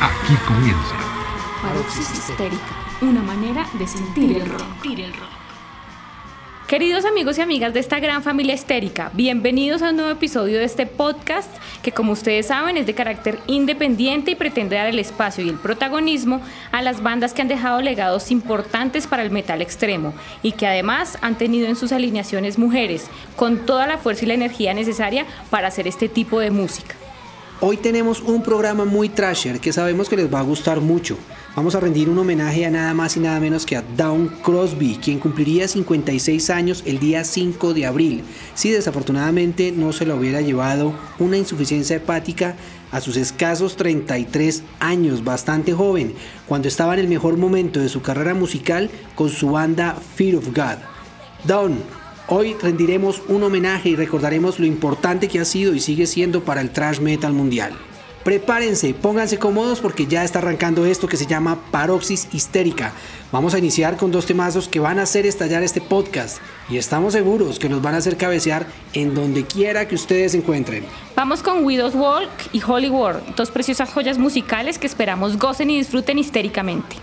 Aquí comienza. Paroxis histérica, una manera de sentir el rock. Queridos amigos y amigas de esta gran familia histérica, bienvenidos a un nuevo episodio de este podcast que como ustedes saben es de carácter independiente y pretende dar el espacio y el protagonismo a las bandas que han dejado legados importantes para el metal extremo y que además han tenido en sus alineaciones mujeres con toda la fuerza y la energía necesaria para hacer este tipo de música. Hoy tenemos un programa muy trasher que sabemos que les va a gustar mucho. Vamos a rendir un homenaje a nada más y nada menos que a Dawn Crosby, quien cumpliría 56 años el día 5 de abril, si desafortunadamente no se lo hubiera llevado una insuficiencia hepática a sus escasos 33 años, bastante joven, cuando estaba en el mejor momento de su carrera musical con su banda Fear of God. Dawn Hoy rendiremos un homenaje y recordaremos lo importante que ha sido y sigue siendo para el thrash metal mundial. Prepárense, pónganse cómodos porque ya está arrancando esto que se llama Paroxis Histérica. Vamos a iniciar con dos temazos que van a hacer estallar este podcast y estamos seguros que nos van a hacer cabecear en donde quiera que ustedes se encuentren. Vamos con Widow's Walk y Holy War, dos preciosas joyas musicales que esperamos gocen y disfruten histéricamente.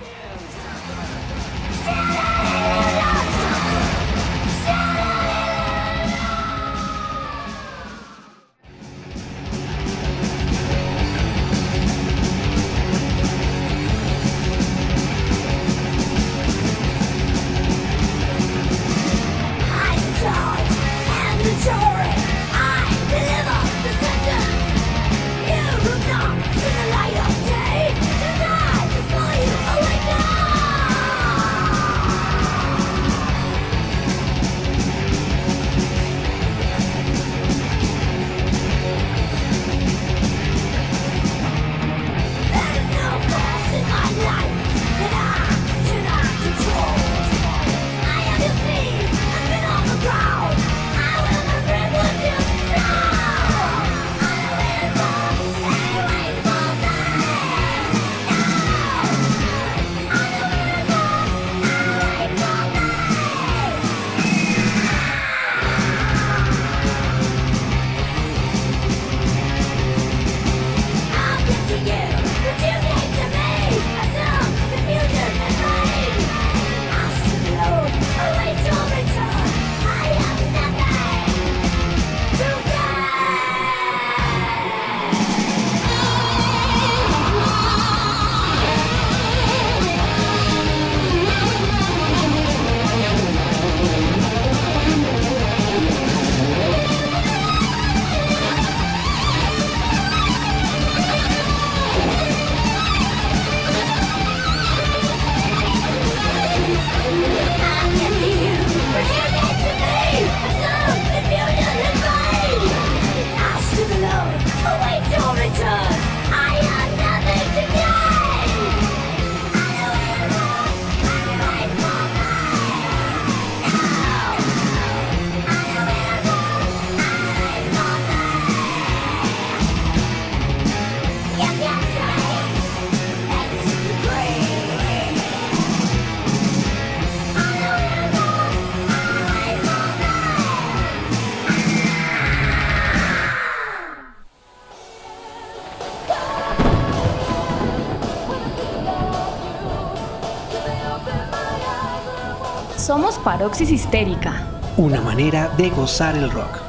Somos Paroxis Histérica. Una manera de gozar el rock.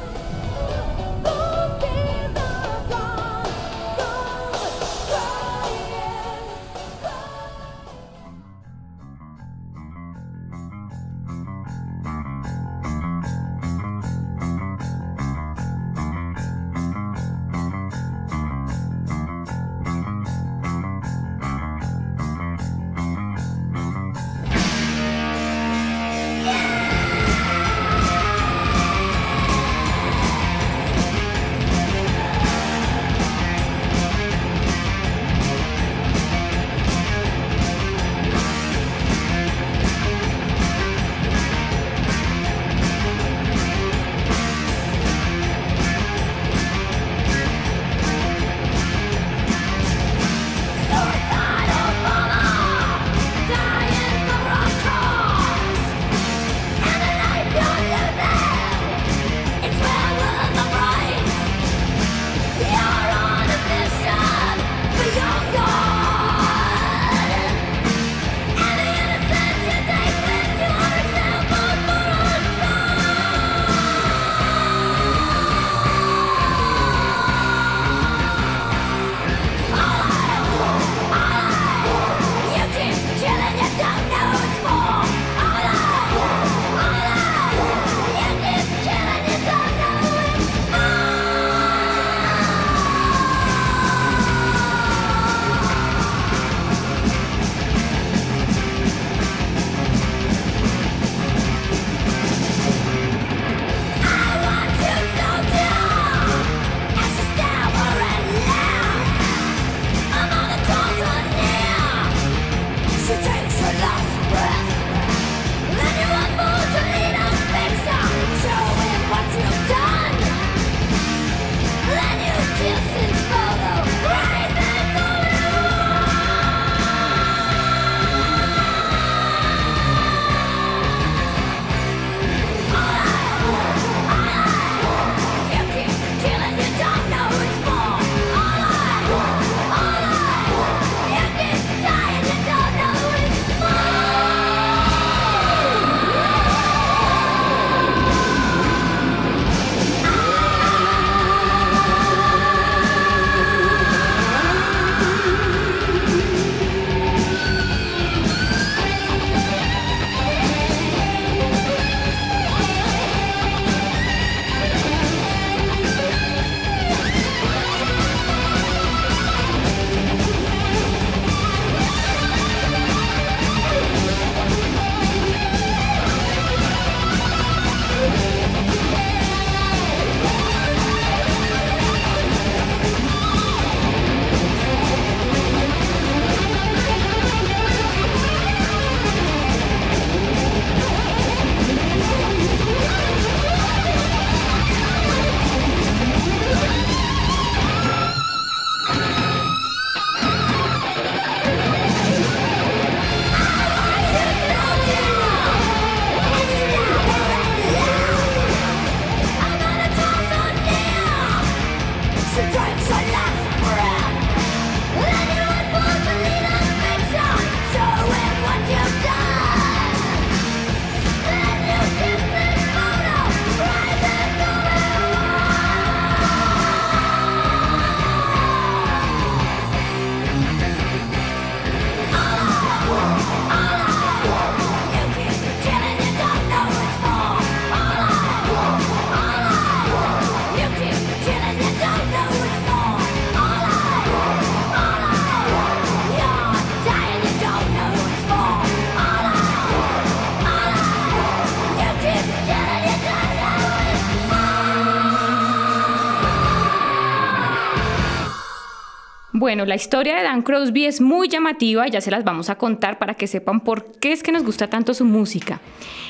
Bueno, la historia de Dan Crosby es muy llamativa, ya se las vamos a contar para que sepan por qué es que nos gusta tanto su música.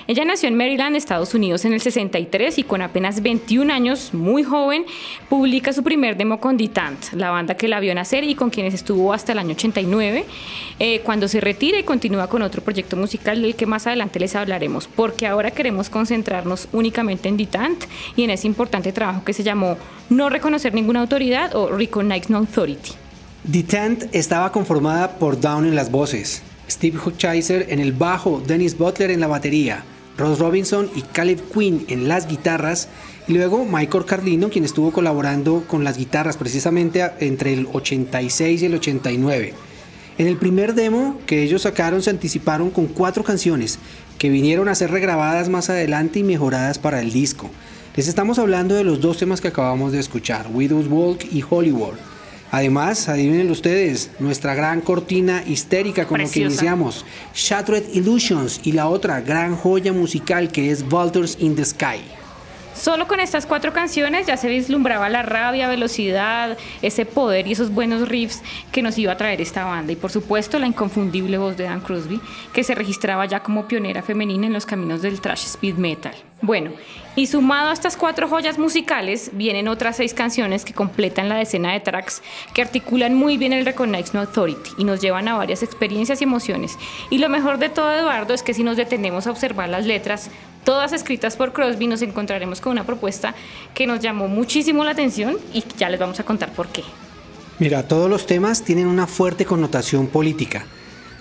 Ella nació en Maryland, Estados Unidos, en el 63 y con apenas 21 años, muy joven, publica su primer demo con Ditant, la banda que la vio nacer y con quienes estuvo hasta el año 89, eh, cuando se retira y continúa con otro proyecto musical del que más adelante les hablaremos, porque ahora queremos concentrarnos únicamente en Ditant y en ese importante trabajo que se llamó No reconocer ninguna autoridad o Recognize No Authority. The Tent estaba conformada por Down en las voces, Steve Hochheiser en el bajo, Dennis Butler en la batería, Ross Robinson y Caleb Quinn en las guitarras, y luego Michael Carlino, quien estuvo colaborando con las guitarras precisamente entre el 86 y el 89. En el primer demo que ellos sacaron se anticiparon con cuatro canciones que vinieron a ser regrabadas más adelante y mejoradas para el disco. Les estamos hablando de los dos temas que acabamos de escuchar, Widow's Walk y Hollywood. Además, adivinen ustedes, nuestra gran cortina histérica con la que iniciamos, Shattered Illusions y la otra gran joya musical que es Vultures in the Sky. Solo con estas cuatro canciones ya se vislumbraba la rabia, velocidad, ese poder y esos buenos riffs que nos iba a traer esta banda. Y por supuesto la inconfundible voz de Dan Crosby, que se registraba ya como pionera femenina en los caminos del thrash speed metal. Bueno, y sumado a estas cuatro joyas musicales, vienen otras seis canciones que completan la decena de tracks que articulan muy bien el Recognize No Authority y nos llevan a varias experiencias y emociones. Y lo mejor de todo, Eduardo, es que si nos detenemos a observar las letras, todas escritas por Crosby, nos encontraremos con una propuesta que nos llamó muchísimo la atención y ya les vamos a contar por qué. Mira, todos los temas tienen una fuerte connotación política.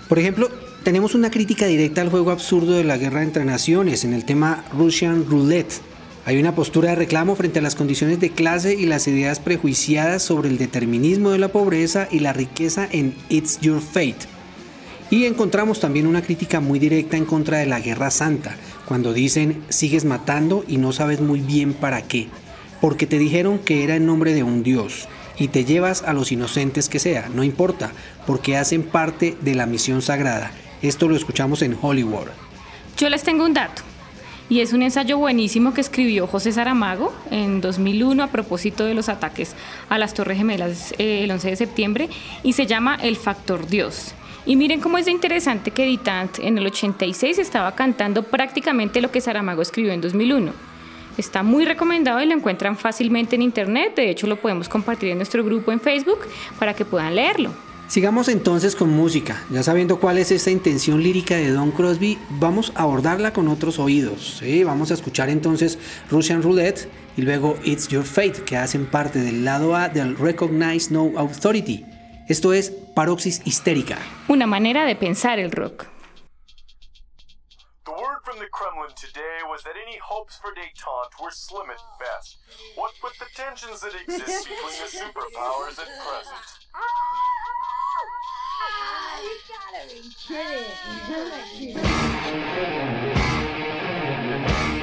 Por ejemplo, tenemos una crítica directa al juego absurdo de la guerra entre naciones en el tema Russian Roulette. Hay una postura de reclamo frente a las condiciones de clase y las ideas prejuiciadas sobre el determinismo de la pobreza y la riqueza en It's Your Fate. Y encontramos también una crítica muy directa en contra de la Guerra Santa, cuando dicen sigues matando y no sabes muy bien para qué, porque te dijeron que era en nombre de un Dios y te llevas a los inocentes que sea, no importa, porque hacen parte de la misión sagrada. Esto lo escuchamos en Hollywood. Yo les tengo un dato. Y es un ensayo buenísimo que escribió José Saramago en 2001 a propósito de los ataques a las Torres Gemelas eh, el 11 de septiembre y se llama El Factor Dios. Y miren cómo es interesante que Ditant en el 86 estaba cantando prácticamente lo que Saramago escribió en 2001. Está muy recomendado y lo encuentran fácilmente en internet. De hecho, lo podemos compartir en nuestro grupo en Facebook para que puedan leerlo. Sigamos entonces con música. Ya sabiendo cuál es esta intención lírica de Don Crosby, vamos a abordarla con otros oídos. Vamos a escuchar entonces Russian Roulette y luego It's Your Fate, que hacen parte del lado A del Recognize No Authority. Esto es paroxis histérica. Una manera de pensar el rock. The word from the Kremlin today was that any hopes for detente were slim at best. What with the tensions that exist between the superpowers at present. you gotta be kidding.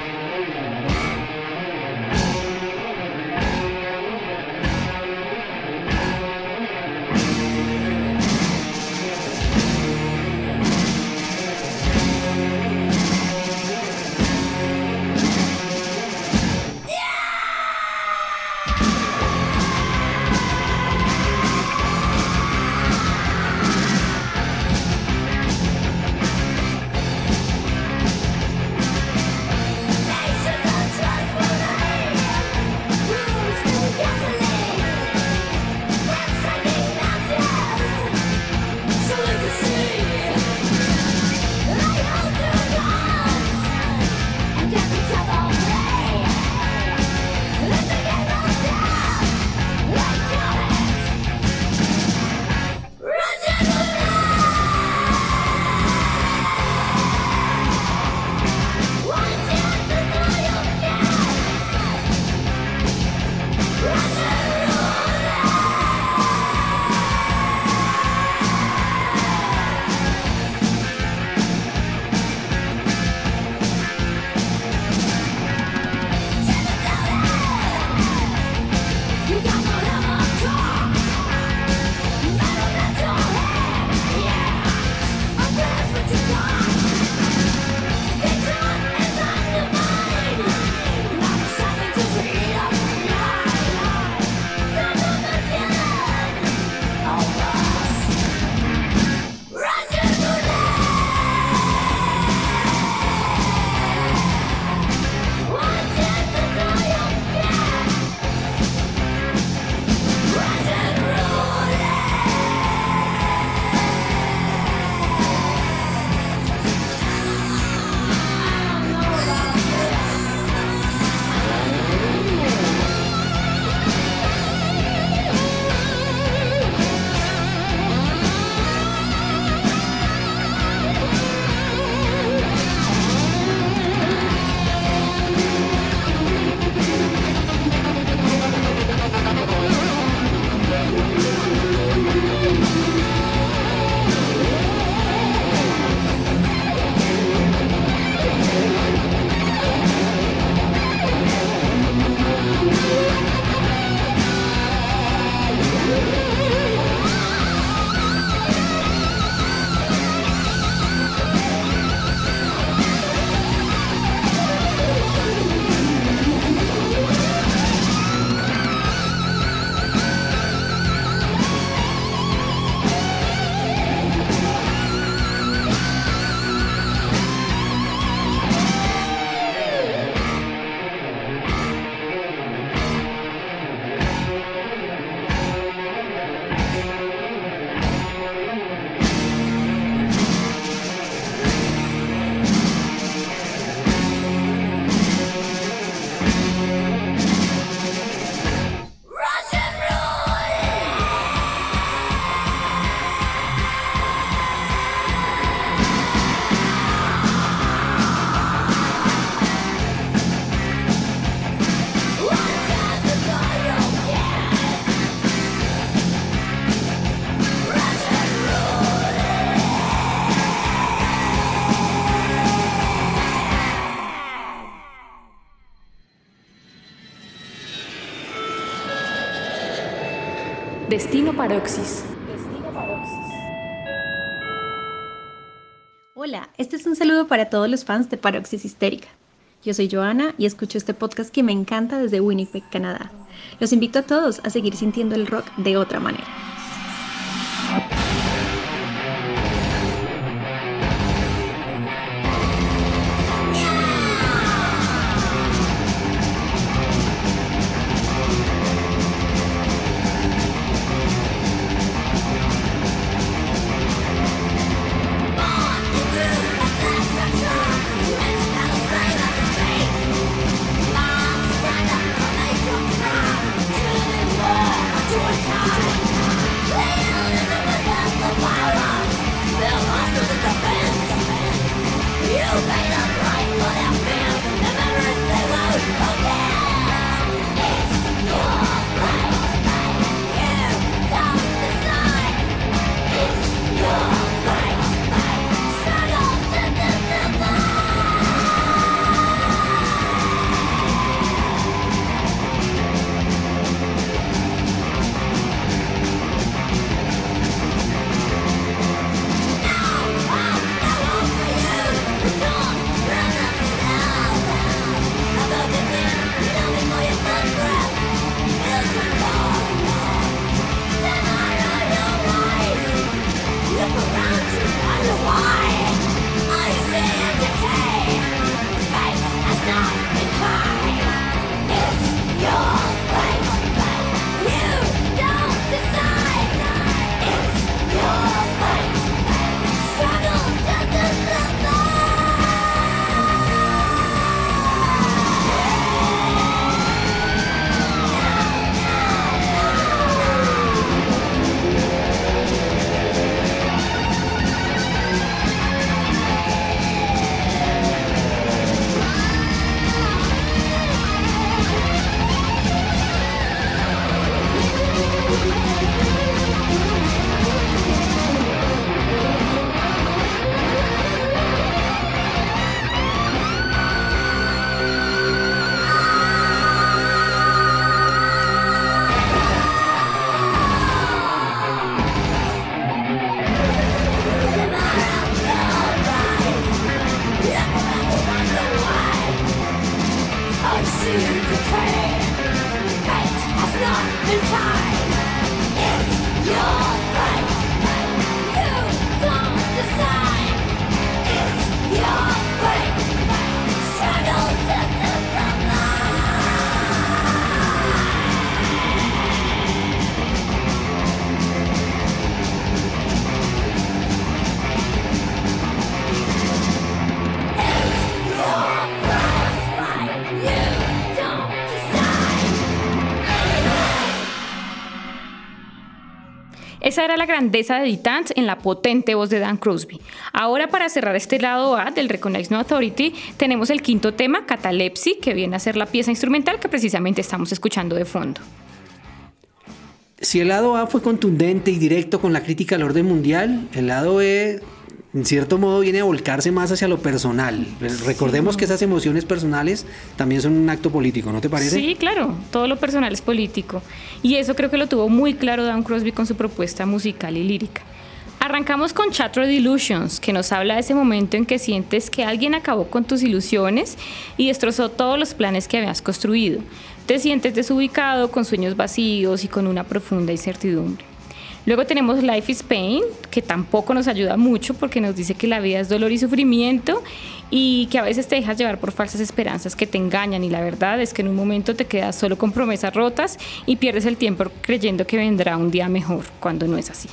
Paroxis. Hola, este es un saludo para todos los fans de Paroxis Histérica. Yo soy Joana y escucho este podcast que me encanta desde Winnipeg, Canadá. Los invito a todos a seguir sintiendo el rock de otra manera. 来了。Esa era la grandeza de Ditans en la potente voz de Dan Crosby. Ahora, para cerrar este lado A del Recognize No Authority, tenemos el quinto tema, Catalepsy, que viene a ser la pieza instrumental que precisamente estamos escuchando de fondo. Si el lado A fue contundente y directo con la crítica al orden mundial, el lado B en cierto modo viene a volcarse más hacia lo personal. Recordemos que esas emociones personales también son un acto político, ¿no te parece? Sí, claro, todo lo personal es político. Y eso creo que lo tuvo muy claro Dan Crosby con su propuesta musical y lírica. Arrancamos con Chatro Delusions, que nos habla de ese momento en que sientes que alguien acabó con tus ilusiones y destrozó todos los planes que habías construido. Te sientes desubicado, con sueños vacíos y con una profunda incertidumbre. Luego tenemos Life is Pain, que tampoco nos ayuda mucho porque nos dice que la vida es dolor y sufrimiento y que a veces te dejas llevar por falsas esperanzas que te engañan y la verdad es que en un momento te quedas solo con promesas rotas y pierdes el tiempo creyendo que vendrá un día mejor cuando no es así.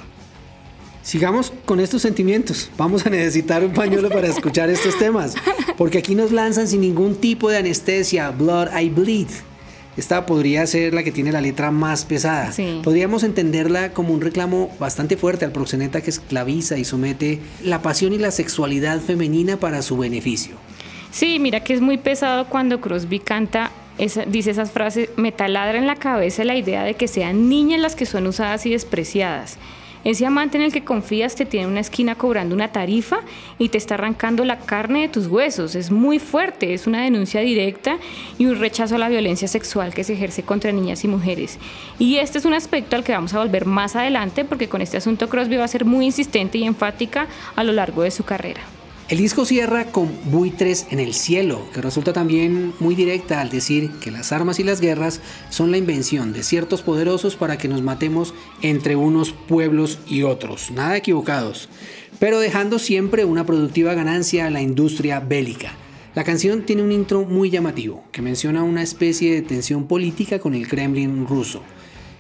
Sigamos con estos sentimientos. Vamos a necesitar un pañuelo para escuchar estos temas, porque aquí nos lanzan sin ningún tipo de anestesia, Blood I Bleed. Esta podría ser la que tiene la letra más pesada. Podríamos entenderla como un reclamo bastante fuerte al proxeneta que esclaviza y somete la pasión y la sexualidad femenina para su beneficio. Sí, mira que es muy pesado cuando Crosby canta, dice esas frases, me taladra en la cabeza la idea de que sean niñas las que son usadas y despreciadas. Ese amante en el que confías te tiene en una esquina cobrando una tarifa y te está arrancando la carne de tus huesos. Es muy fuerte, es una denuncia directa y un rechazo a la violencia sexual que se ejerce contra niñas y mujeres. Y este es un aspecto al que vamos a volver más adelante porque con este asunto Crosby va a ser muy insistente y enfática a lo largo de su carrera. El disco cierra con Buitres en el cielo, que resulta también muy directa al decir que las armas y las guerras son la invención de ciertos poderosos para que nos matemos entre unos pueblos y otros. Nada equivocados, pero dejando siempre una productiva ganancia a la industria bélica. La canción tiene un intro muy llamativo, que menciona una especie de tensión política con el Kremlin ruso.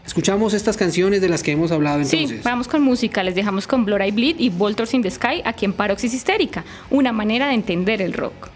Escuchamos estas canciones de las que hemos hablado entonces. Sí, vamos con música. Les dejamos con I Bleed y Voltors in the Sky aquí en Paroxys Histérica, una manera de entender el rock.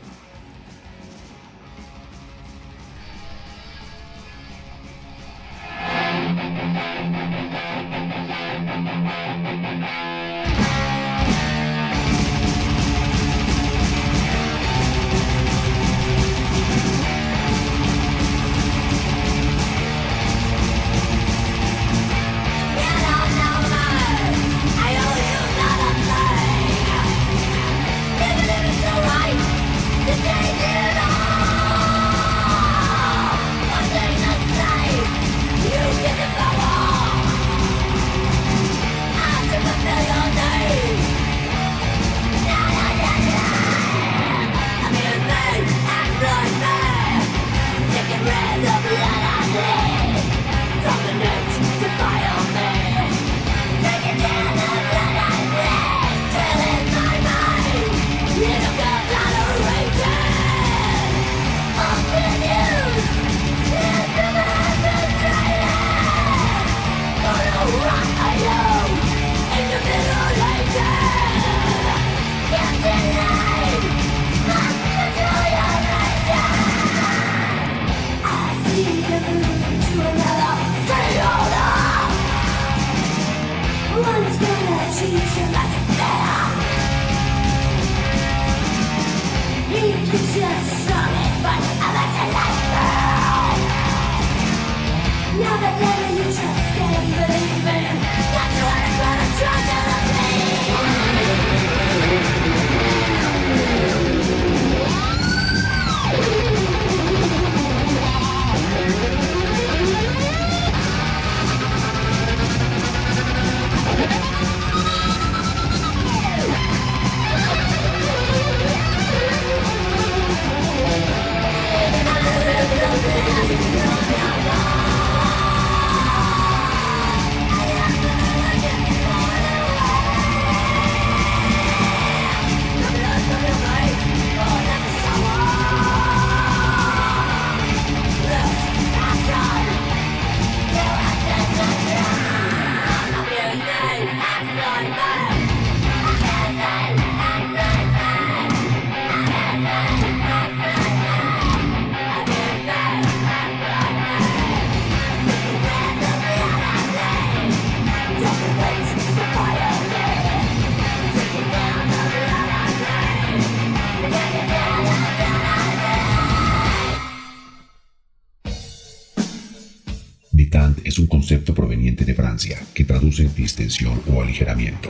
O aligeramiento,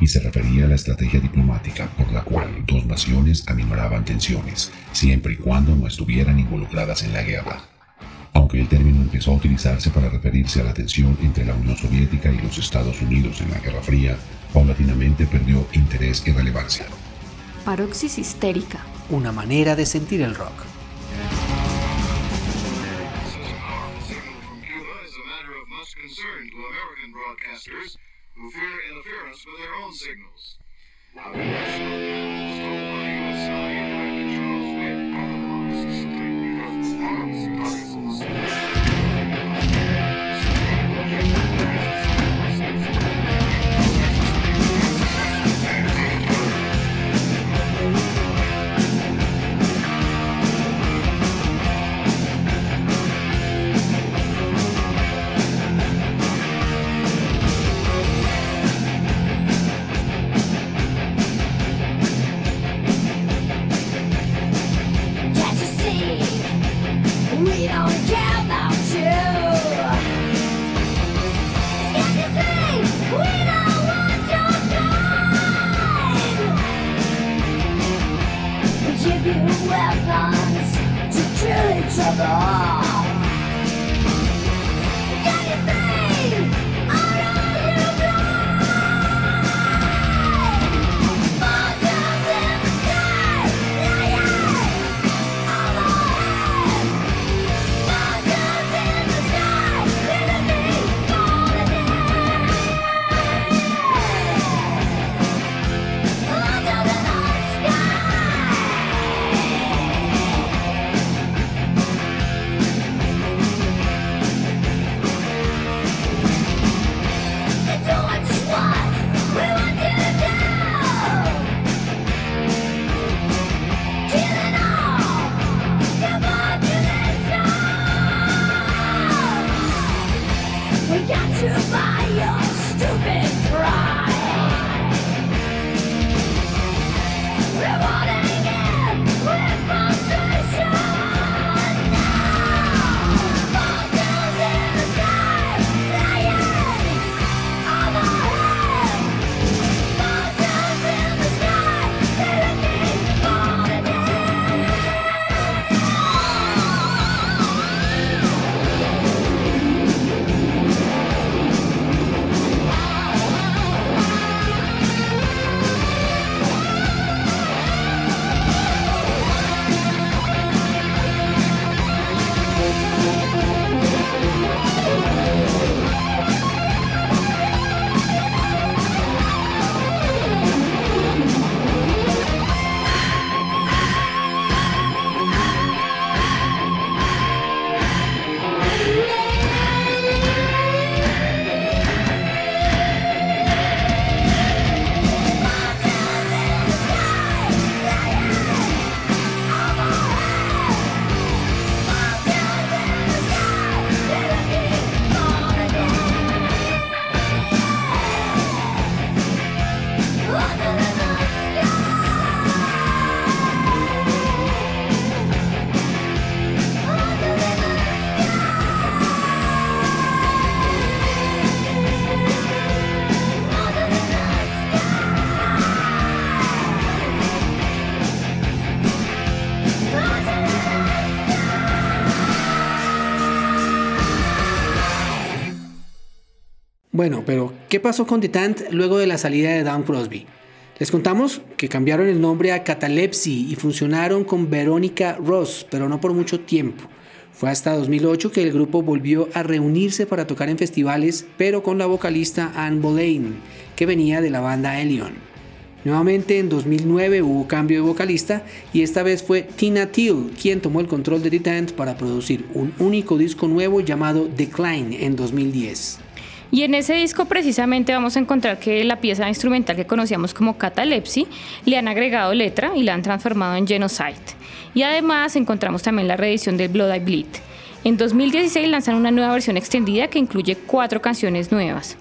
y se refería a la estrategia diplomática por la cual dos naciones aminoraban tensiones, siempre y cuando no estuvieran involucradas en la guerra. Aunque el término empezó a utilizarse para referirse a la tensión entre la Unión Soviética y los Estados Unidos en la Guerra Fría, paulatinamente perdió interés y relevancia. Paroxis histérica. Una manera de sentir el rock. Now, Bueno, pero ¿qué pasó con The luego de la salida de Dawn Crosby? Les contamos que cambiaron el nombre a Catalepsy y funcionaron con Verónica Ross, pero no por mucho tiempo. Fue hasta 2008 que el grupo volvió a reunirse para tocar en festivales, pero con la vocalista Anne Boleyn, que venía de la banda Elion. Nuevamente en 2009 hubo cambio de vocalista y esta vez fue Tina Till quien tomó el control de The Tant para producir un único disco nuevo llamado Decline en 2010. Y en ese disco precisamente vamos a encontrar que la pieza instrumental que conocíamos como Catalepsy le han agregado letra y la han transformado en Genocide. Y además encontramos también la reedición del Blood I Bleed. En 2016 lanzan una nueva versión extendida que incluye cuatro canciones nuevas.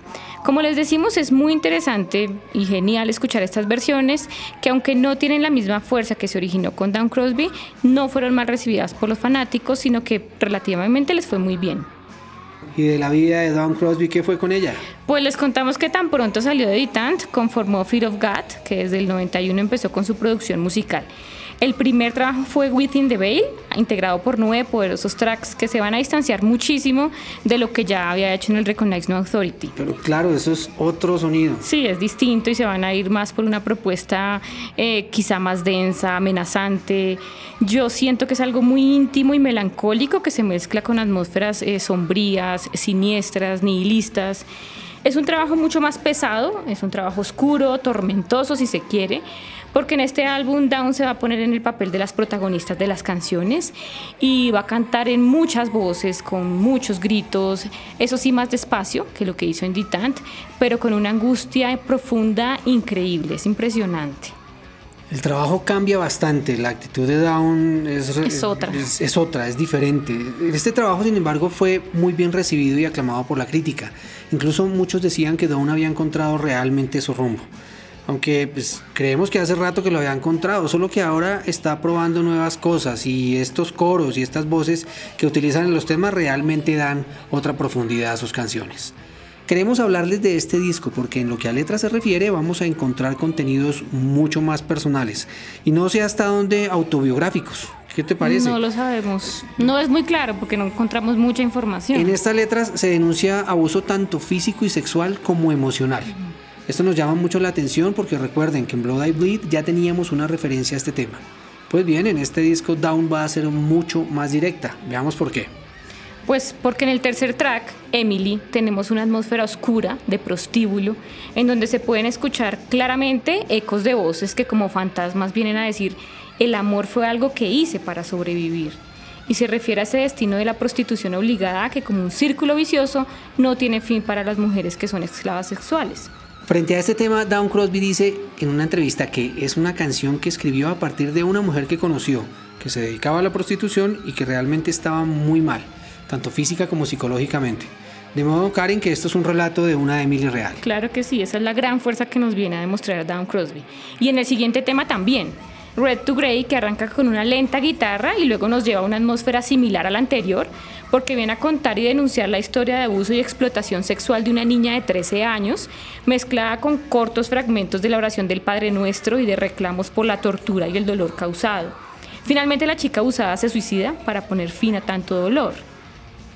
Como les decimos, es muy interesante y genial escuchar estas versiones que aunque no tienen la misma fuerza que se originó con Down Crosby, no fueron mal recibidas por los fanáticos, sino que relativamente les fue muy bien. ¿Y de la vida de Dawn Crosby qué fue con ella? Pues les contamos que tan pronto salió de Ditant, conformó Fear of God, que desde el 91 empezó con su producción musical. El primer trabajo fue Within the Veil, integrado por nueve poderosos tracks que se van a distanciar muchísimo de lo que ya había hecho en el Recognize No Authority. Pero claro, eso es otro sonido. Sí, es distinto y se van a ir más por una propuesta eh, quizá más densa, amenazante. Yo siento que es algo muy íntimo y melancólico que se mezcla con atmósferas eh, sombrías, siniestras, nihilistas. Es un trabajo mucho más pesado, es un trabajo oscuro, tormentoso si se quiere, porque en este álbum Down se va a poner en el papel de las protagonistas de las canciones y va a cantar en muchas voces, con muchos gritos, eso sí más despacio que lo que hizo en Ditant, pero con una angustia profunda increíble, es impresionante. El trabajo cambia bastante, la actitud de Down es, Es otra. Es, es otra, es diferente. Este trabajo, sin embargo, fue muy bien recibido y aclamado por la crítica. Incluso muchos decían que Down había encontrado realmente su rumbo. Aunque pues, creemos que hace rato que lo había encontrado, solo que ahora está probando nuevas cosas y estos coros y estas voces que utilizan en los temas realmente dan otra profundidad a sus canciones. Queremos hablarles de este disco porque en lo que a letras se refiere vamos a encontrar contenidos mucho más personales y no sé hasta dónde autobiográficos, ¿Qué te parece? No lo sabemos. No es muy claro porque no encontramos mucha información. En estas letras se denuncia abuso tanto físico y sexual como emocional. Esto nos llama mucho la atención porque recuerden que en Blood I Bleed ya teníamos una referencia a este tema. Pues bien, en este disco Down va a ser mucho más directa. Veamos por qué. Pues porque en el tercer track, Emily, tenemos una atmósfera oscura de prostíbulo, en donde se pueden escuchar claramente ecos de voces que como fantasmas vienen a decir, el amor fue algo que hice para sobrevivir. Y se refiere a ese destino de la prostitución obligada que como un círculo vicioso no tiene fin para las mujeres que son esclavas sexuales. Frente a este tema, Down Crosby dice en una entrevista que es una canción que escribió a partir de una mujer que conoció, que se dedicaba a la prostitución y que realmente estaba muy mal tanto física como psicológicamente. De modo, Karen, que esto es un relato de una Emily real. Claro que sí, esa es la gran fuerza que nos viene a demostrar Down Crosby. Y en el siguiente tema también, Red to Grey, que arranca con una lenta guitarra y luego nos lleva a una atmósfera similar a la anterior, porque viene a contar y denunciar la historia de abuso y explotación sexual de una niña de 13 años, mezclada con cortos fragmentos de la oración del Padre Nuestro y de reclamos por la tortura y el dolor causado. Finalmente la chica abusada se suicida para poner fin a tanto dolor.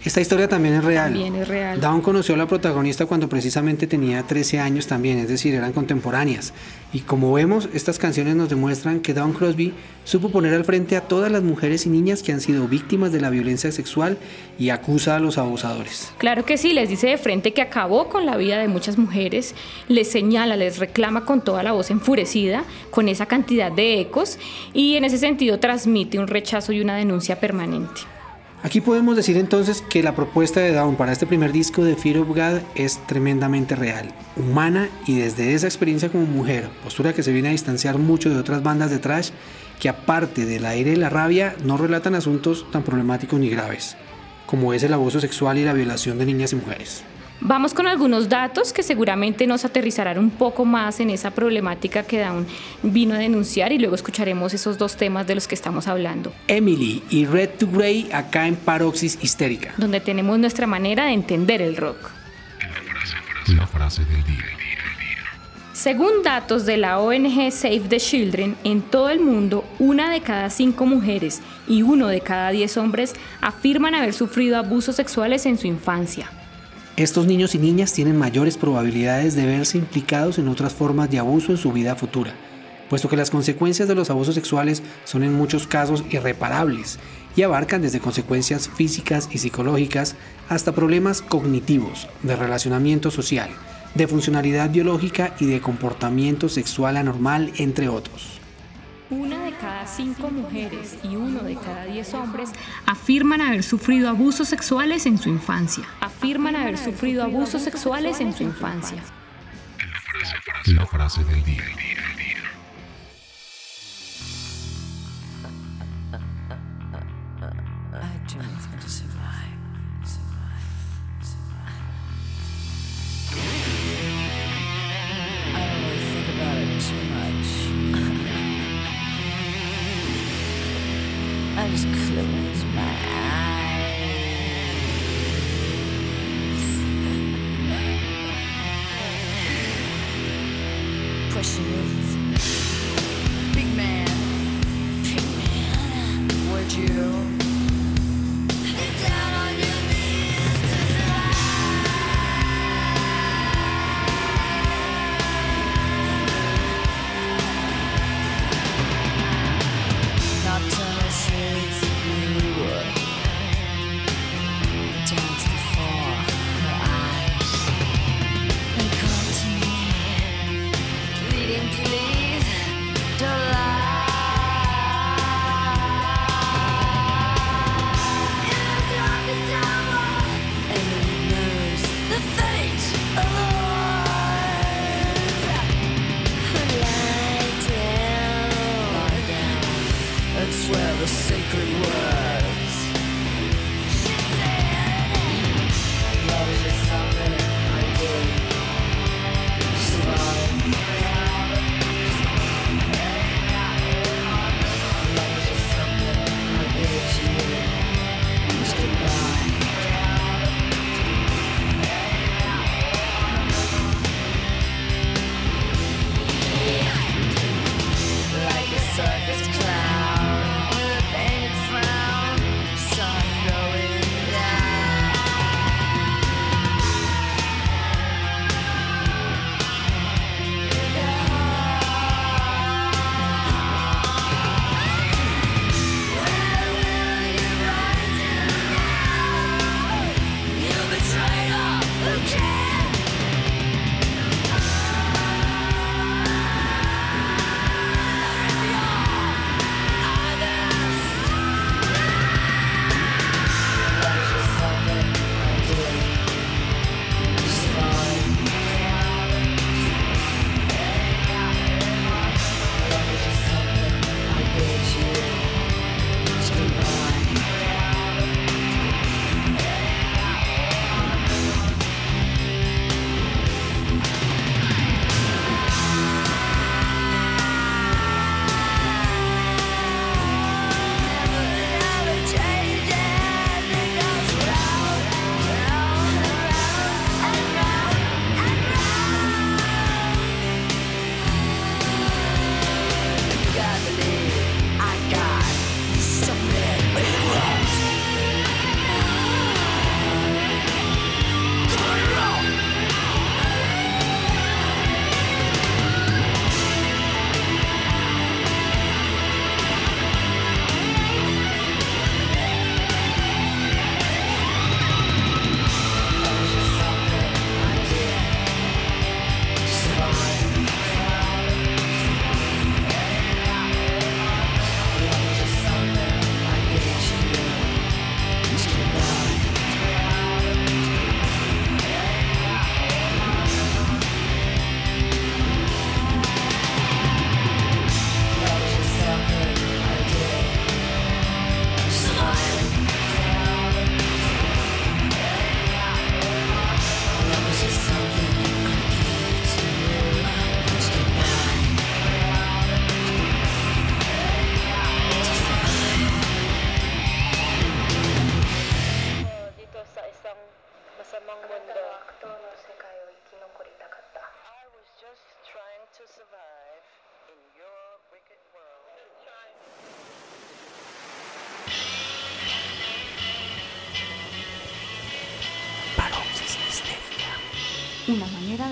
Esta historia también es real. También es real. Down conoció a la protagonista cuando precisamente tenía 13 años también, es decir, eran contemporáneas. Y como vemos, estas canciones nos demuestran que Dawn Crosby supo poner al frente a todas las mujeres y niñas que han sido víctimas de la violencia sexual y acusa a los abusadores. Claro que sí, les dice de frente que acabó con la vida de muchas mujeres, les señala, les reclama con toda la voz enfurecida, con esa cantidad de ecos, y en ese sentido transmite un rechazo y una denuncia permanente. Aquí podemos decir entonces que la propuesta de Down para este primer disco de Fear of God es tremendamente real, humana y desde esa experiencia como mujer, postura que se viene a distanciar mucho de otras bandas de trash que aparte del aire y la rabia no relatan asuntos tan problemáticos ni graves, como es el abuso sexual y la violación de niñas y mujeres. Vamos con algunos datos que seguramente nos aterrizarán un poco más en esa problemática que Down vino a denunciar y luego escucharemos esos dos temas de los que estamos hablando. Emily y Red to Grey acá en Paroxis Histérica. Donde tenemos nuestra manera de entender el rock. La frase del día. Según datos de la ONG Save the Children, en todo el mundo, una de cada cinco mujeres y uno de cada diez hombres afirman haber sufrido abusos sexuales en su infancia. Estos niños y niñas tienen mayores probabilidades de verse implicados en otras formas de abuso en su vida futura, puesto que las consecuencias de los abusos sexuales son en muchos casos irreparables y abarcan desde consecuencias físicas y psicológicas hasta problemas cognitivos, de relacionamiento social, de funcionalidad biológica y de comportamiento sexual anormal, entre otros. Una de cada cinco mujeres y uno de cada diez hombres afirman haber sufrido abusos sexuales en su infancia. Afirman haber sufrido abusos sexuales en su infancia. La frase del día.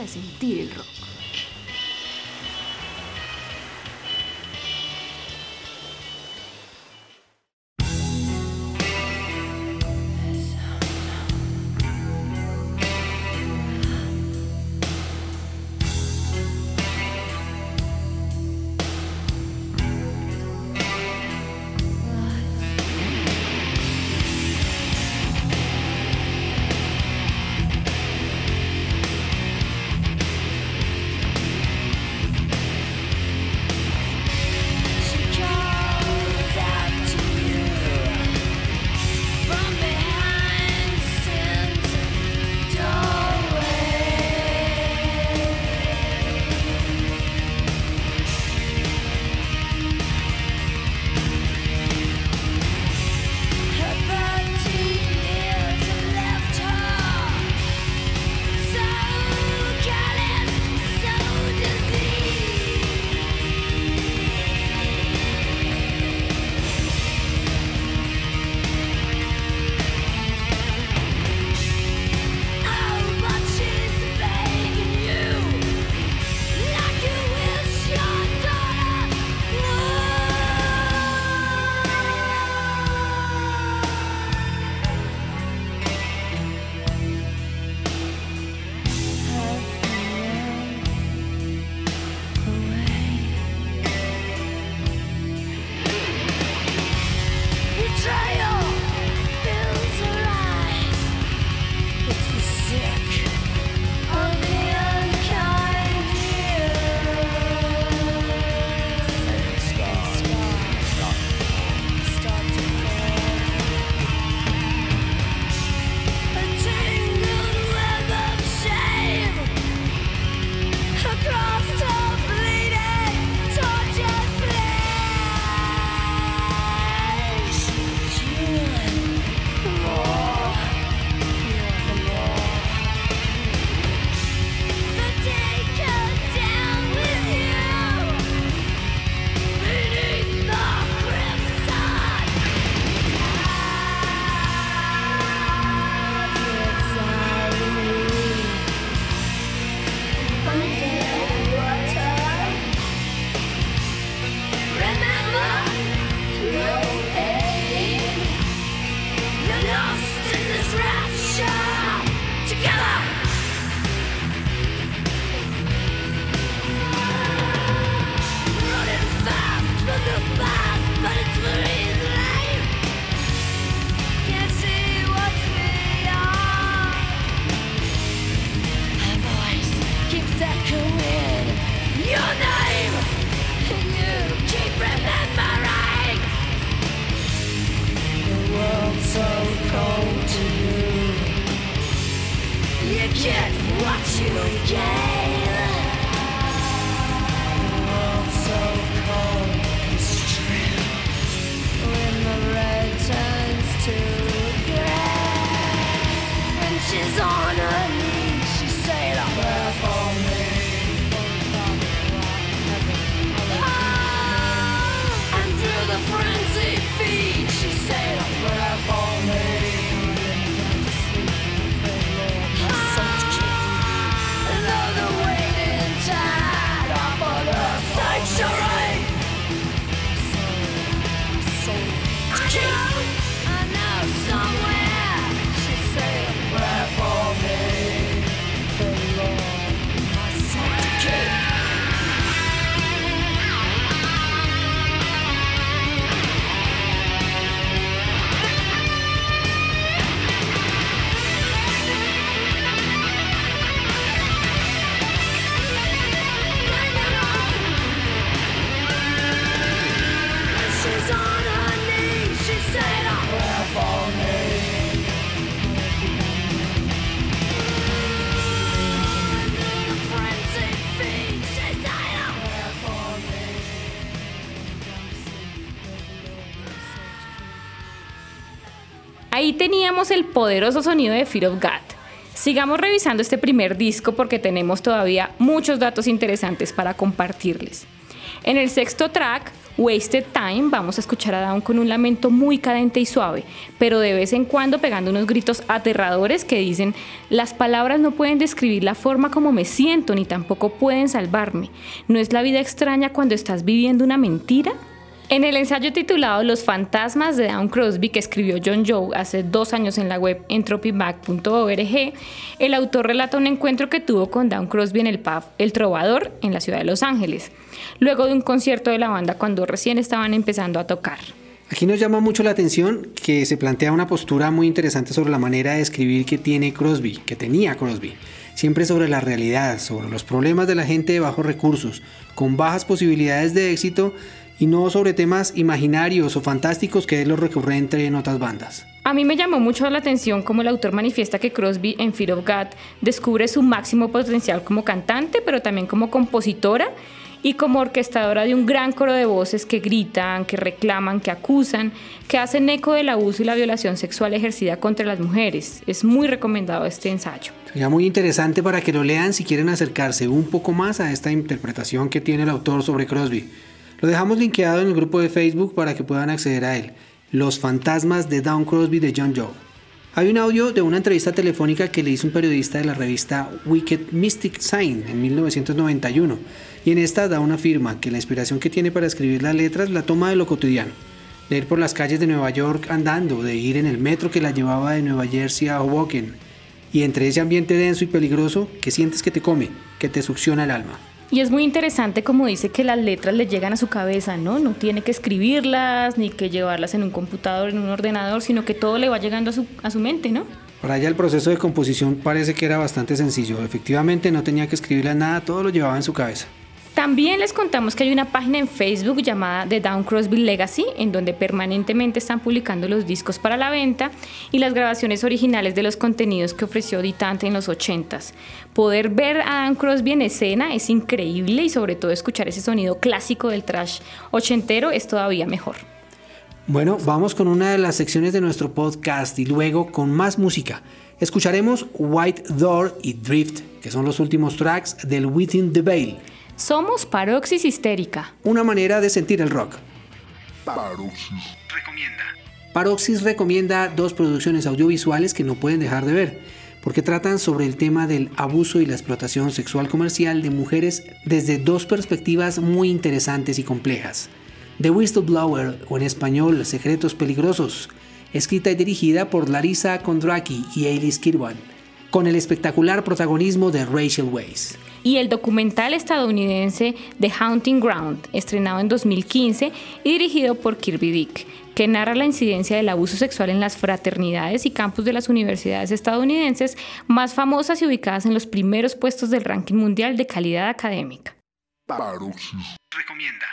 Sentir el rock. El poderoso sonido de Fear of God. Sigamos revisando este primer disco porque tenemos todavía muchos datos interesantes para compartirles. En el sexto track, Wasted Time, vamos a escuchar a Dawn con un lamento muy cadente y suave, pero de vez en cuando pegando unos gritos aterradores que dicen, las palabras no pueden describir la forma como me siento ni tampoco pueden salvarme. ¿No es la vida extraña cuando estás viviendo una mentira? En el ensayo titulado Los fantasmas de Down Crosby que escribió John Joe hace dos años en la web entropyback.org, el autor relata un encuentro que tuvo con Down Crosby en el pub El Trovador en la ciudad de Los Ángeles, luego de un concierto de la banda cuando recién estaban empezando a tocar. Aquí nos llama mucho la atención que se plantea una postura muy interesante sobre la manera de escribir que tiene Crosby, que tenía Crosby. Siempre sobre la realidad, sobre los problemas de la gente de bajos recursos, con bajas posibilidades de éxito y no sobre temas imaginarios o fantásticos que es lo recurrente en otras bandas. A mí me llamó mucho la atención cómo el autor manifiesta que Crosby en Fear of God descubre su máximo potencial como cantante, pero también como compositora y como orquestadora de un gran coro de voces que gritan, que reclaman, que acusan, que hacen eco del abuso y la violación sexual ejercida contra las mujeres. Es muy recomendado este ensayo. Sería muy interesante para que lo lean si quieren acercarse un poco más a esta interpretación que tiene el autor sobre Crosby. Lo dejamos linkeado en el grupo de Facebook para que puedan acceder a él. Los fantasmas de Down Crosby de John Joe. Hay un audio de una entrevista telefónica que le hizo un periodista de la revista Wicked Mystic Sign en 1991 y en esta da una firma que la inspiración que tiene para escribir las letras la toma de lo cotidiano, de ir por las calles de Nueva York andando, de ir en el metro que la llevaba de Nueva Jersey a Hoboken y entre ese ambiente denso y peligroso que sientes que te come, que te succiona el alma. Y es muy interesante como dice que las letras le llegan a su cabeza, ¿no? No tiene que escribirlas ni que llevarlas en un computador, en un ordenador, sino que todo le va llegando a su, a su mente, ¿no? Para ella el proceso de composición parece que era bastante sencillo. Efectivamente no tenía que escribirle nada, todo lo llevaba en su cabeza. También les contamos que hay una página en Facebook llamada The Down Crosby Legacy, en donde permanentemente están publicando los discos para la venta y las grabaciones originales de los contenidos que ofreció Ditante en los 80s. Poder ver a Dan Crosby en escena es increíble y sobre todo escuchar ese sonido clásico del trash ochentero es todavía mejor. Bueno, vamos con una de las secciones de nuestro podcast y luego con más música. Escucharemos White Door y Drift, que son los últimos tracks del Within the Veil. Somos Paroxis Histérica. Una manera de sentir el rock. Paroxys recomienda. Paroxys recomienda dos producciones audiovisuales que no pueden dejar de ver, porque tratan sobre el tema del abuso y la explotación sexual comercial de mujeres desde dos perspectivas muy interesantes y complejas. The Whistleblower, o en español Secretos Peligrosos, escrita y dirigida por Larissa Kondraki y Ailis Kirwan, con el espectacular protagonismo de Rachel Weisz y el documental estadounidense The Haunting Ground, estrenado en 2015 y dirigido por Kirby Dick, que narra la incidencia del abuso sexual en las fraternidades y campus de las universidades estadounidenses más famosas y ubicadas en los primeros puestos del ranking mundial de calidad académica. Paroxys recomienda.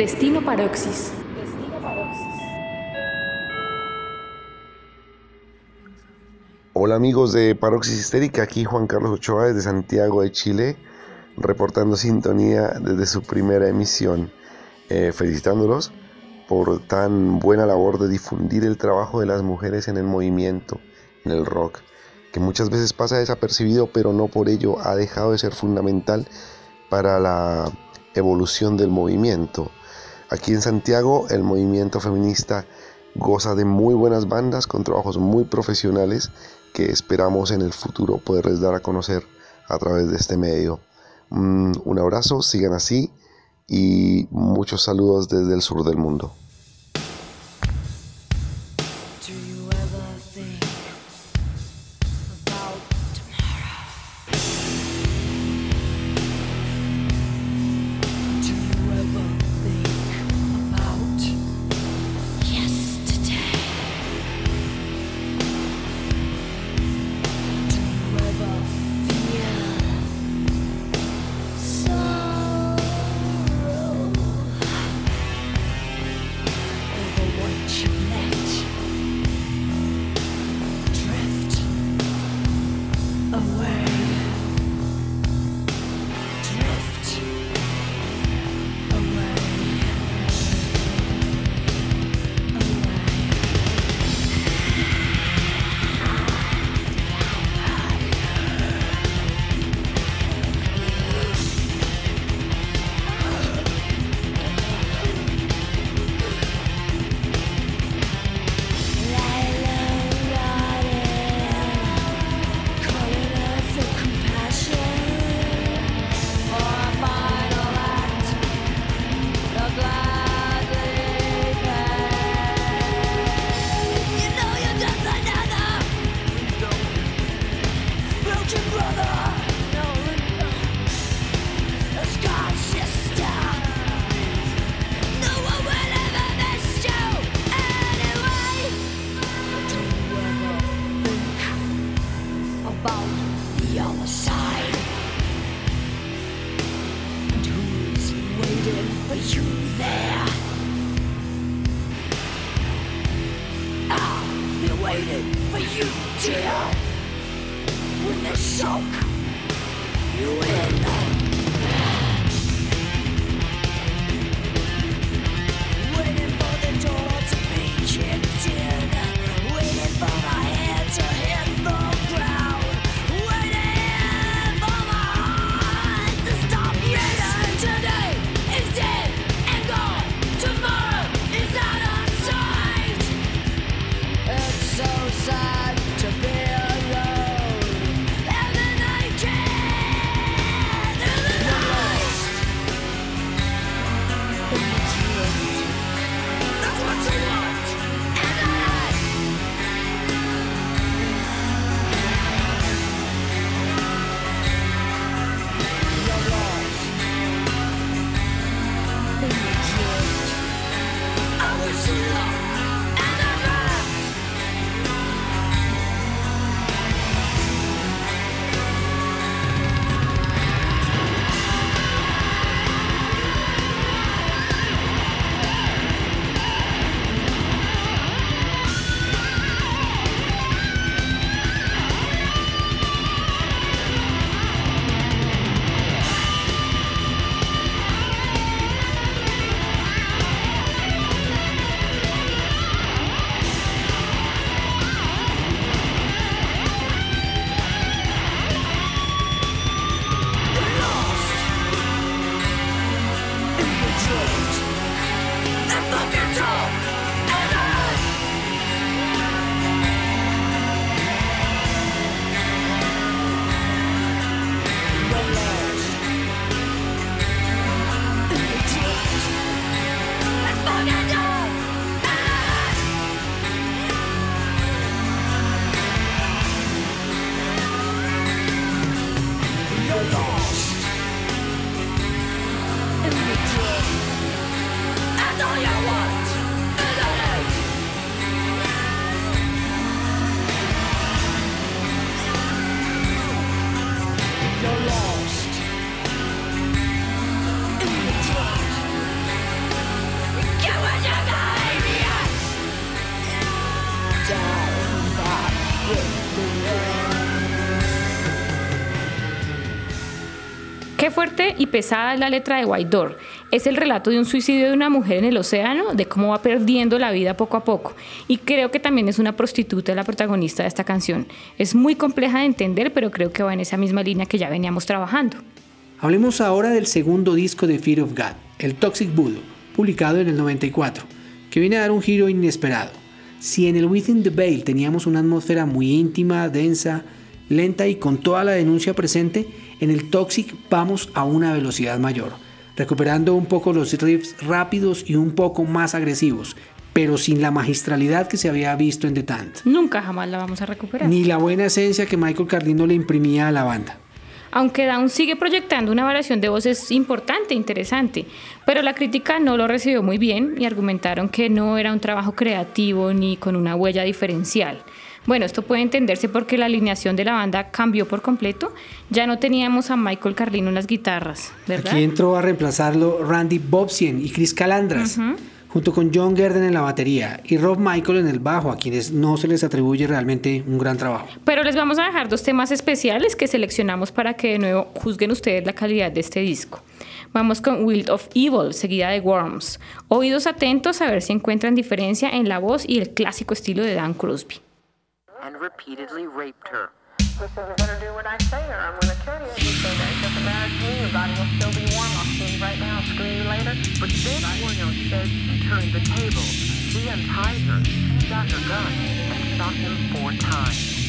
Destino Paroxis. Hola amigos de Paroxis Histérica, aquí Juan Carlos Ochoa desde Santiago de Chile, reportando sintonía desde su primera emisión, eh, felicitándolos por tan buena labor de difundir el trabajo de las mujeres en el movimiento, en el rock, que muchas veces pasa desapercibido, pero no por ello ha dejado de ser fundamental para la evolución del movimiento. Aquí en Santiago el movimiento feminista goza de muy buenas bandas con trabajos muy profesionales que esperamos en el futuro poderles dar a conocer a través de este medio. Mm, un abrazo, sigan así y muchos saludos desde el sur del mundo. Pesada es la letra de White Door. Es el relato de un suicidio de una mujer en el océano, de cómo va perdiendo la vida poco a poco. Y creo que también es una prostituta la protagonista de esta canción. Es muy compleja de entender, pero creo que va en esa misma línea que ya veníamos trabajando. Hablemos ahora del segundo disco de Fear of God, el Toxic Voodoo, publicado en el 94, que viene a dar un giro inesperado. Si en el Within the Veil teníamos una atmósfera muy íntima, densa, lenta y con toda la denuncia presente, en el Toxic vamos a una velocidad mayor, recuperando un poco los riffs rápidos y un poco más agresivos, pero sin la magistralidad que se había visto en The Tant, Nunca jamás la vamos a recuperar. ni la buena esencia que Michael Cardino le imprimía a la banda. Aunque Down sigue proyectando una variación de voces importante, interesante, pero la crítica no lo recibió muy bien y argumentaron que no era un trabajo creativo ni con una huella diferencial. Bueno, esto puede entenderse porque la alineación de la banda cambió por completo. Ya no teníamos a Michael Carlino en las guitarras, ¿verdad? Aquí entró a reemplazarlo Randy Bobsien y Chris Calandras, junto con John Gerden en la batería y Rob Michael en el bajo, a quienes no se les atribuye realmente un gran trabajo. Pero les vamos a dejar dos temas especiales que seleccionamos para que de nuevo juzguen ustedes la calidad de este disco. Vamos con Wild of Evil, seguida de Worms. Oídos atentos a ver si encuentran diferencia en la voz y el clásico estilo de Dan Crosby. And repeatedly raped her. Listen, you better do what I say or I'm gonna kill you. Say that doesn't matter to me. Your body will still be warm. I'll right now. Later. But she turned the table. She untied her, she got her gun, and shot him four times.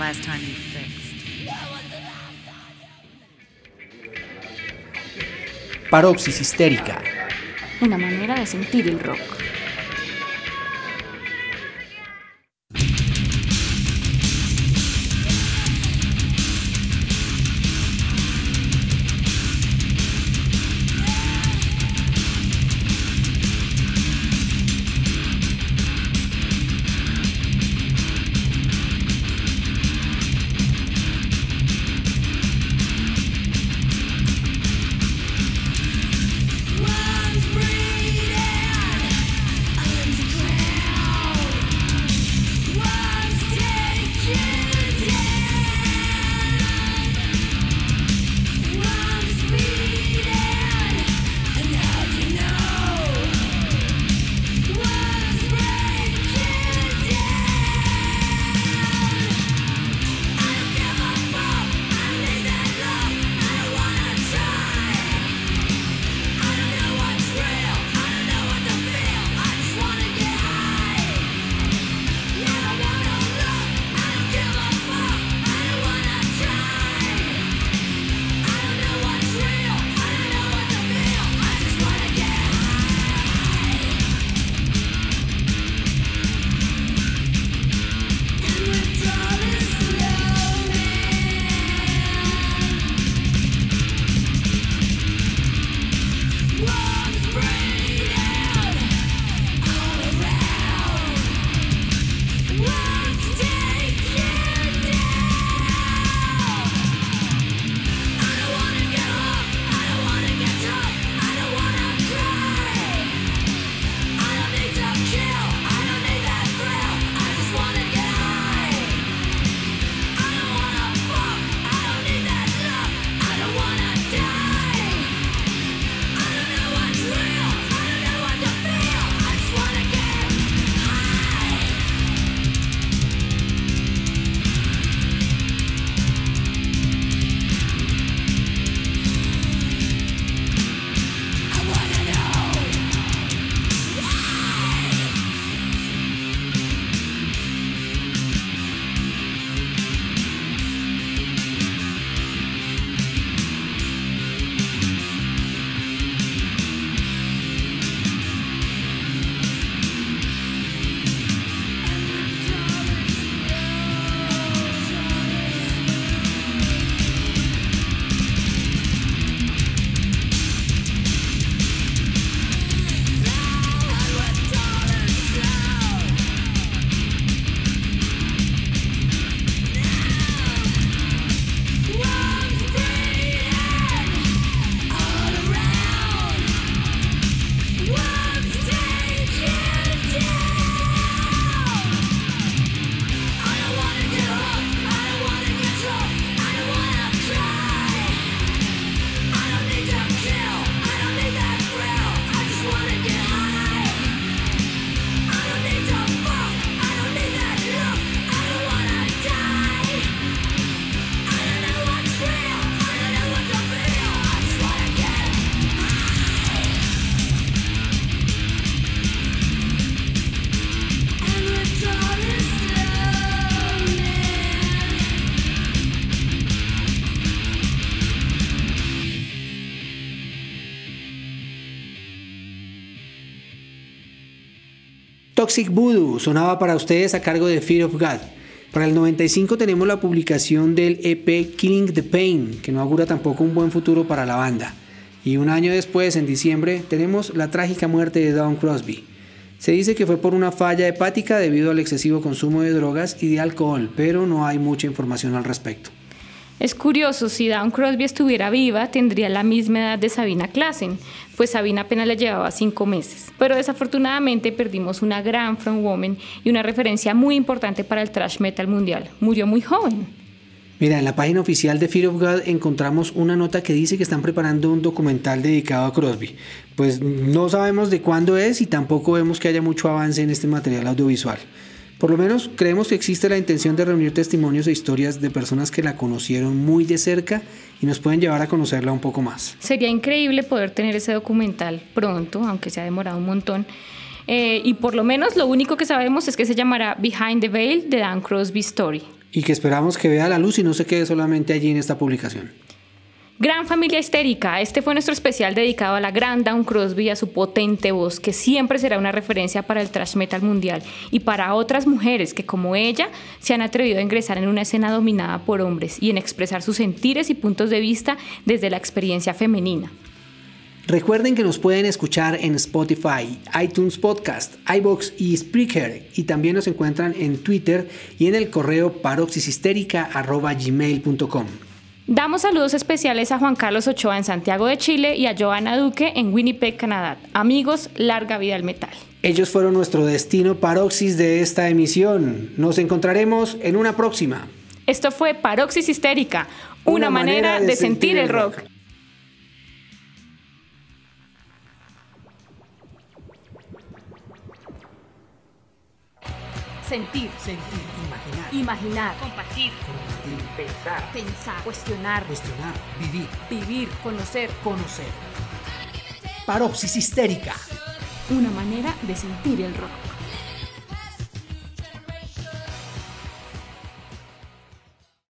Last time you fixed? Paroxis histérica. Una manera de sentir el rock. Toxic Voodoo sonaba para ustedes a cargo de Fear of God. Para el 95 tenemos la publicación del EP Killing the Pain, que no augura tampoco un buen futuro para la banda. Y un año después, en diciembre, tenemos la trágica muerte de Dawn Crosby. Se dice que fue por una falla hepática debido al excesivo consumo de drogas y de alcohol, pero no hay mucha información al respecto. Es curioso, si Dawn Crosby estuviera viva, tendría la misma edad de Sabina Klassen, pues Sabina apenas le llevaba cinco meses. Pero desafortunadamente perdimos una gran frontwoman y una referencia muy importante para el thrash metal mundial. Murió muy joven. Mira, en la página oficial de Fear of God encontramos una nota que dice que están preparando un documental dedicado a Crosby. Pues no sabemos de cuándo es y tampoco vemos que haya mucho avance en este material audiovisual. Por lo menos creemos que existe la intención de reunir testimonios e historias de personas que la conocieron muy de cerca y nos pueden llevar a conocerla un poco más. Sería increíble poder tener ese documental pronto, aunque se ha demorado un montón. Eh, y por lo menos lo único que sabemos es que se llamará Behind the Veil de Dan Crosby Story. Y que esperamos que vea la luz y no se quede solamente allí en esta publicación. Gran familia histérica, este fue nuestro especial dedicado a la gran Dawn Crosby y a su potente voz, que siempre será una referencia para el thrash metal mundial y para otras mujeres que como ella se han atrevido a ingresar en una escena dominada por hombres y en expresar sus sentires y puntos de vista desde la experiencia femenina. Recuerden que nos pueden escuchar en Spotify, iTunes Podcast, iBox y Spreaker y también nos encuentran en Twitter y en el correo paroxishistérica@gmail.com. Damos saludos especiales a Juan Carlos Ochoa en Santiago de Chile y a Joana Duque en Winnipeg, Canadá. Amigos, larga vida al metal. Ellos fueron nuestro destino paroxis de esta emisión. Nos encontraremos en una próxima. Esto fue Paroxis Histérica, una, manera, de, sentir el rock. Sentir, sentir, imaginar, imaginar, compartir, compartir, pensar, pensar, cuestionar, cuestionar, vivir, vivir, conocer, conocer. Paroxis histérica. Una manera de sentir el rock.